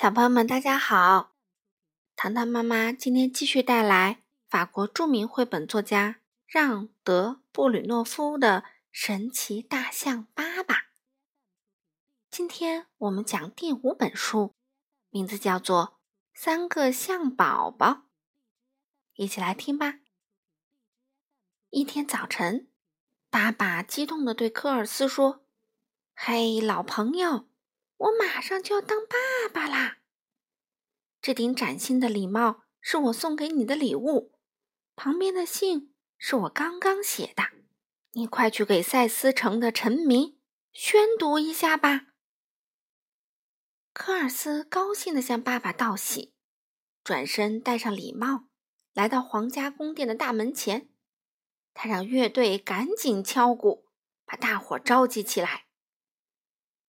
小朋友们，大家好！糖糖妈妈今天继续带来法国著名绘本作家让·德·布吕诺夫的《神奇大象爸爸》。今天我们讲第五本书，名字叫做《三个象宝宝》。一起来听吧。一天早晨，爸爸激动地对科尔斯说：“嘿，老朋友！”我马上就要当爸爸啦！这顶崭新的礼帽是我送给你的礼物，旁边的信是我刚刚写的，你快去给赛斯城的臣民宣读一下吧。科尔斯高兴地向爸爸道喜，转身戴上礼帽，来到皇家宫殿的大门前。他让乐队赶紧敲鼓，把大伙召集起来。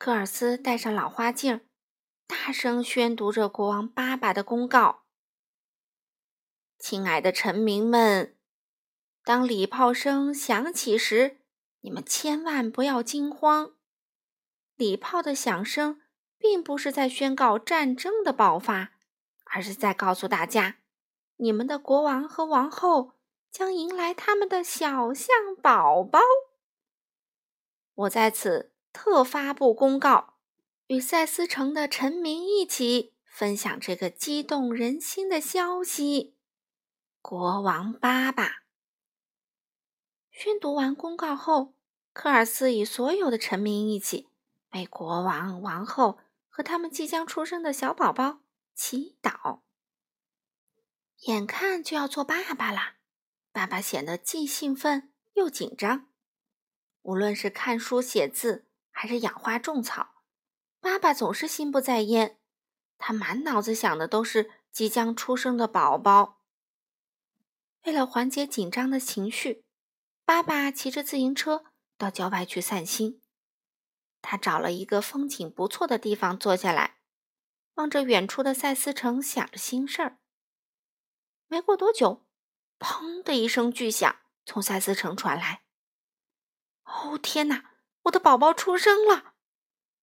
科尔斯戴上老花镜，大声宣读着国王爸爸的公告：“亲爱的臣民们，当礼炮声响起时，你们千万不要惊慌。礼炮的响声并不是在宣告战争的爆发，而是在告诉大家，你们的国王和王后将迎来他们的小象宝宝。我在此。”特发布公告，与塞斯城的臣民一起分享这个激动人心的消息。国王爸爸宣读完公告后，科尔斯与所有的臣民一起为国王、王后和他们即将出生的小宝宝祈祷。眼看就要做爸爸了，爸爸显得既兴奋又紧张，无论是看书写字。还是养花种草，爸爸总是心不在焉。他满脑子想的都是即将出生的宝宝。为了缓解紧张的情绪，爸爸骑着自行车到郊外去散心。他找了一个风景不错的地方坐下来，望着远处的赛斯城，想着心事儿。没过多久，砰的一声巨响从赛斯城传来。哦，天哪！我的宝宝出生了，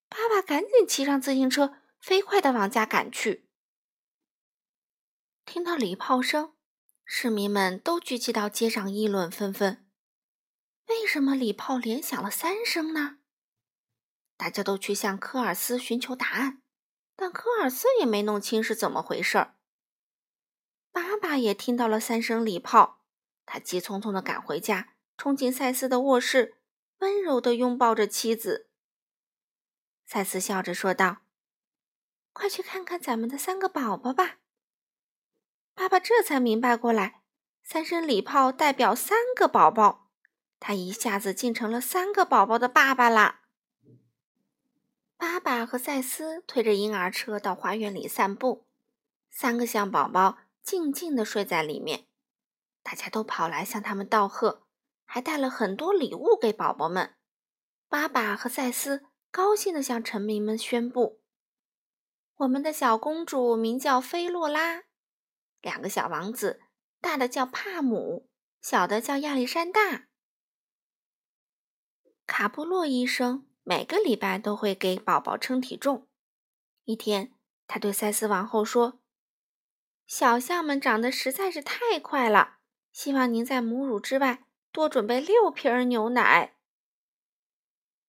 爸爸赶紧骑上自行车，飞快地往家赶去。听到礼炮声，市民们都聚集到街上，议论纷纷。为什么礼炮连响了三声呢？大家都去向科尔斯寻求答案，但科尔斯也没弄清是怎么回事儿。爸爸也听到了三声礼炮，他急匆匆地赶回家，冲进赛斯的卧室。温柔地拥抱着妻子，赛斯笑着说道：“快去看看咱们的三个宝宝吧。”爸爸这才明白过来，三声礼炮代表三个宝宝，他一下子竟成了三个宝宝的爸爸啦。爸爸和赛斯推着婴儿车到花园里散步，三个象宝宝静静地睡在里面，大家都跑来向他们道贺。还带了很多礼物给宝宝们。巴巴和赛斯高兴地向臣民们宣布：“我们的小公主名叫菲洛拉，两个小王子，大的叫帕姆，小的叫亚历山大。卡布洛医生每个礼拜都会给宝宝称体重。一天，他对赛斯王后说：‘小象们长得实在是太快了，希望您在母乳之外。’”多准备六瓶牛奶，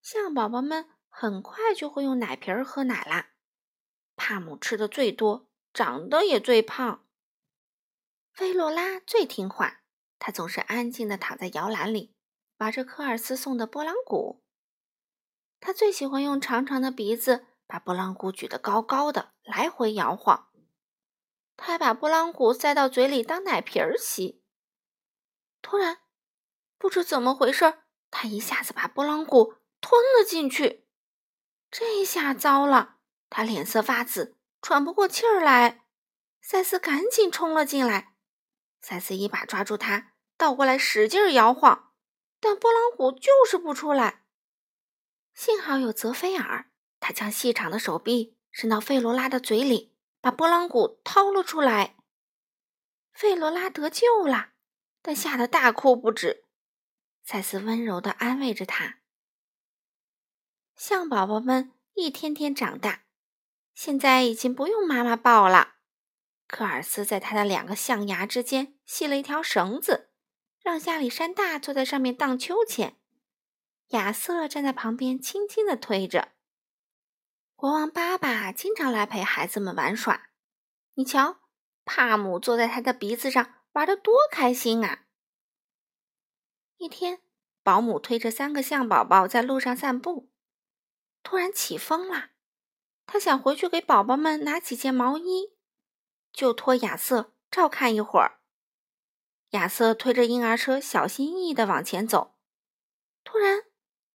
象宝宝们很快就会用奶瓶喝奶啦。帕姆吃的最多，长得也最胖。菲洛拉最听话，她总是安静的躺在摇篮里，玩着科尔斯送的拨浪鼓。她最喜欢用长长的鼻子把拨浪鼓举得高高的，来回摇晃。她还把拨浪鼓塞到嘴里当奶瓶儿吸。突然，不知怎么回事，他一下子把拨浪鼓吞了进去。这下糟了，他脸色发紫，喘不过气儿来。赛斯赶紧冲了进来，赛斯一把抓住他，倒过来使劲摇晃，但拨浪鼓就是不出来。幸好有泽菲尔，他将细长的手臂伸到费罗拉的嘴里，把拨浪鼓掏了出来。费罗拉得救了，但吓得大哭不止。赛斯温柔地安慰着他。象宝宝们一天天长大，现在已经不用妈妈抱了。科尔斯在他的两个象牙之间系了一条绳子，让亚历山大坐在上面荡秋千。亚瑟站在旁边轻轻地推着。国王爸爸经常来陪孩子们玩耍。你瞧，帕姆坐在他的鼻子上玩得多开心啊！一天，保姆推着三个象宝宝在路上散步，突然起风了。他想回去给宝宝们拿几件毛衣，就托亚瑟照看一会儿。亚瑟推着婴儿车小心翼翼地往前走。突然，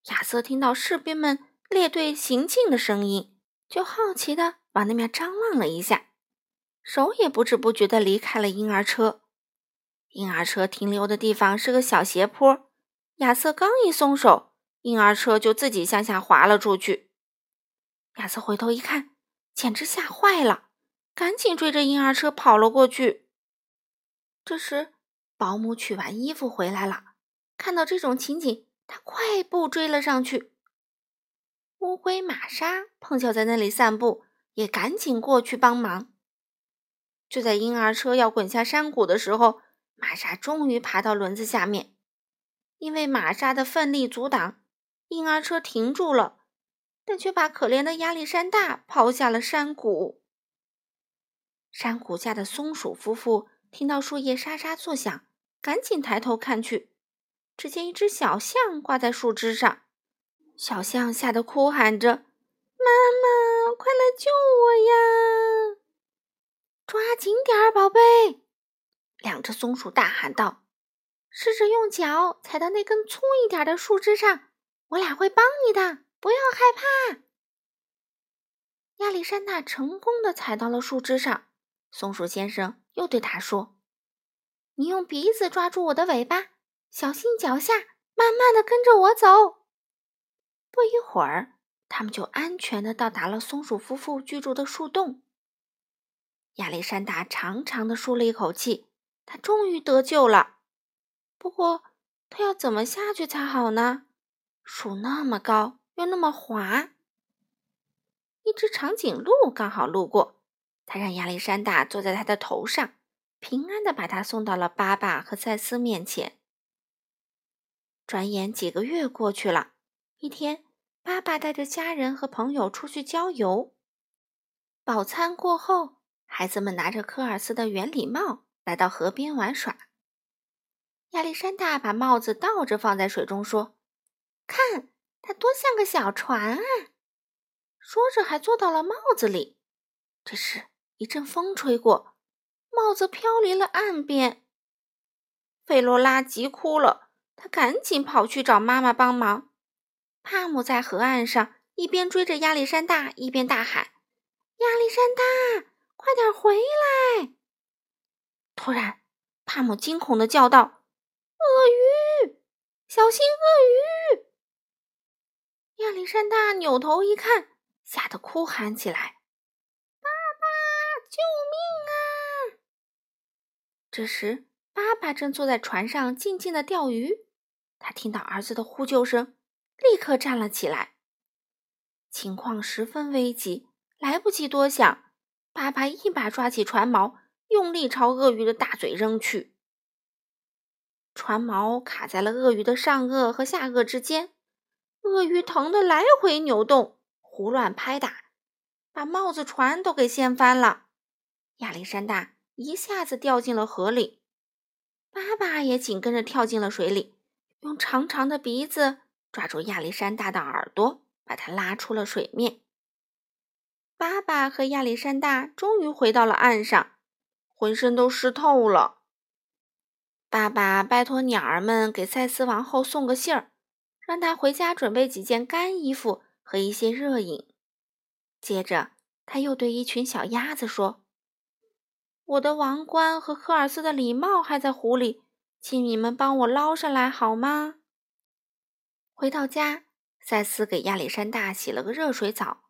亚瑟听到士兵们列队行进的声音，就好奇地往那边张望了一下，手也不知不觉地离开了婴儿车。婴儿车停留的地方是个小斜坡，亚瑟刚一松手，婴儿车就自己向下滑了出去。亚瑟回头一看，简直吓坏了，赶紧追着婴儿车跑了过去。这时，保姆取完衣服回来了，看到这种情景，他快步追了上去。乌龟玛莎碰巧在那里散步，也赶紧过去帮忙。就在婴儿车要滚下山谷的时候，玛莎终于爬到轮子下面，因为玛莎的奋力阻挡，婴儿车停住了，但却把可怜的亚历山大抛下了山谷。山谷下的松鼠夫妇听到树叶沙沙作响，赶紧抬头看去，只见一只小象挂在树枝上，小象吓得哭喊着：“妈妈，快来救我呀！抓紧点儿，宝贝！”两只松鼠大喊道：“试着用脚踩到那根粗一点的树枝上，我俩会帮你的，不要害怕。”亚历山大成功的踩到了树枝上，松鼠先生又对他说：“你用鼻子抓住我的尾巴，小心脚下，慢慢的跟着我走。”不一会儿，他们就安全的到达了松鼠夫妇居住的树洞。亚历山大长长的舒了一口气。他终于得救了，不过他要怎么下去才好呢？树那么高，又那么滑。一只长颈鹿刚好路过，他让亚历山大坐在他的头上，平安的把他送到了巴巴和赛斯面前。转眼几个月过去了，一天，巴巴带着家人和朋友出去郊游。饱餐过后，孩子们拿着科尔斯的圆礼帽。来到河边玩耍，亚历山大把帽子倒着放在水中，说：“看，它多像个小船啊！”说着还坐到了帽子里。这时一阵风吹过，帽子飘离了岸边。费罗拉急哭了，他赶紧跑去找妈妈帮忙。帕姆在河岸上一边追着亚历山大，一边大喊：“亚历山大，快点回来！”突然，帕姆惊恐的叫道：“鳄鱼，小心鳄鱼！”亚历山大扭头一看，吓得哭喊起来：“爸爸，救命啊！”这时，爸爸正坐在船上静静的钓鱼。他听到儿子的呼救声，立刻站了起来。情况十分危急，来不及多想，爸爸一把抓起船锚。用力朝鳄鱼的大嘴扔去，船锚卡在了鳄鱼的上颚和下颚之间，鳄鱼疼得来回扭动，胡乱拍打，把帽子船都给掀翻了。亚历山大一下子掉进了河里，爸爸也紧跟着跳进了水里，用长长的鼻子抓住亚历山大的耳朵，把他拉出了水面。爸爸和亚历山大终于回到了岸上。浑身都湿透了。爸爸拜托鸟儿们给赛斯王后送个信儿，让他回家准备几件干衣服和一些热饮。接着，他又对一群小鸭子说：“我的王冠和科尔斯的礼帽还在湖里，请你们帮我捞上来好吗？”回到家，赛斯给亚历山大洗了个热水澡，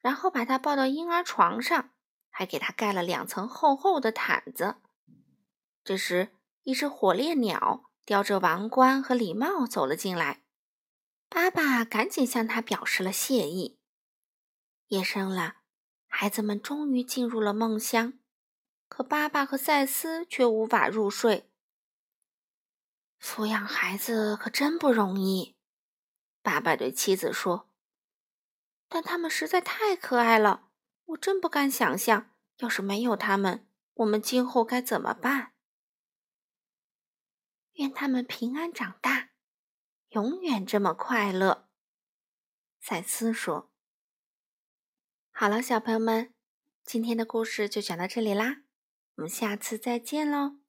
然后把他抱到婴儿床上。还给他盖了两层厚厚的毯子。这时，一只火烈鸟叼着王冠和礼帽走了进来，爸爸赶紧向他表示了谢意。夜深了，孩子们终于进入了梦乡，可爸爸和赛斯却无法入睡。抚养孩子可真不容易，爸爸对妻子说。但他们实在太可爱了，我真不敢想象，要是没有他们，我们今后该怎么办。愿他们平安长大，永远这么快乐。赛斯说：“好了，小朋友们，今天的故事就讲到这里啦，我们下次再见喽。”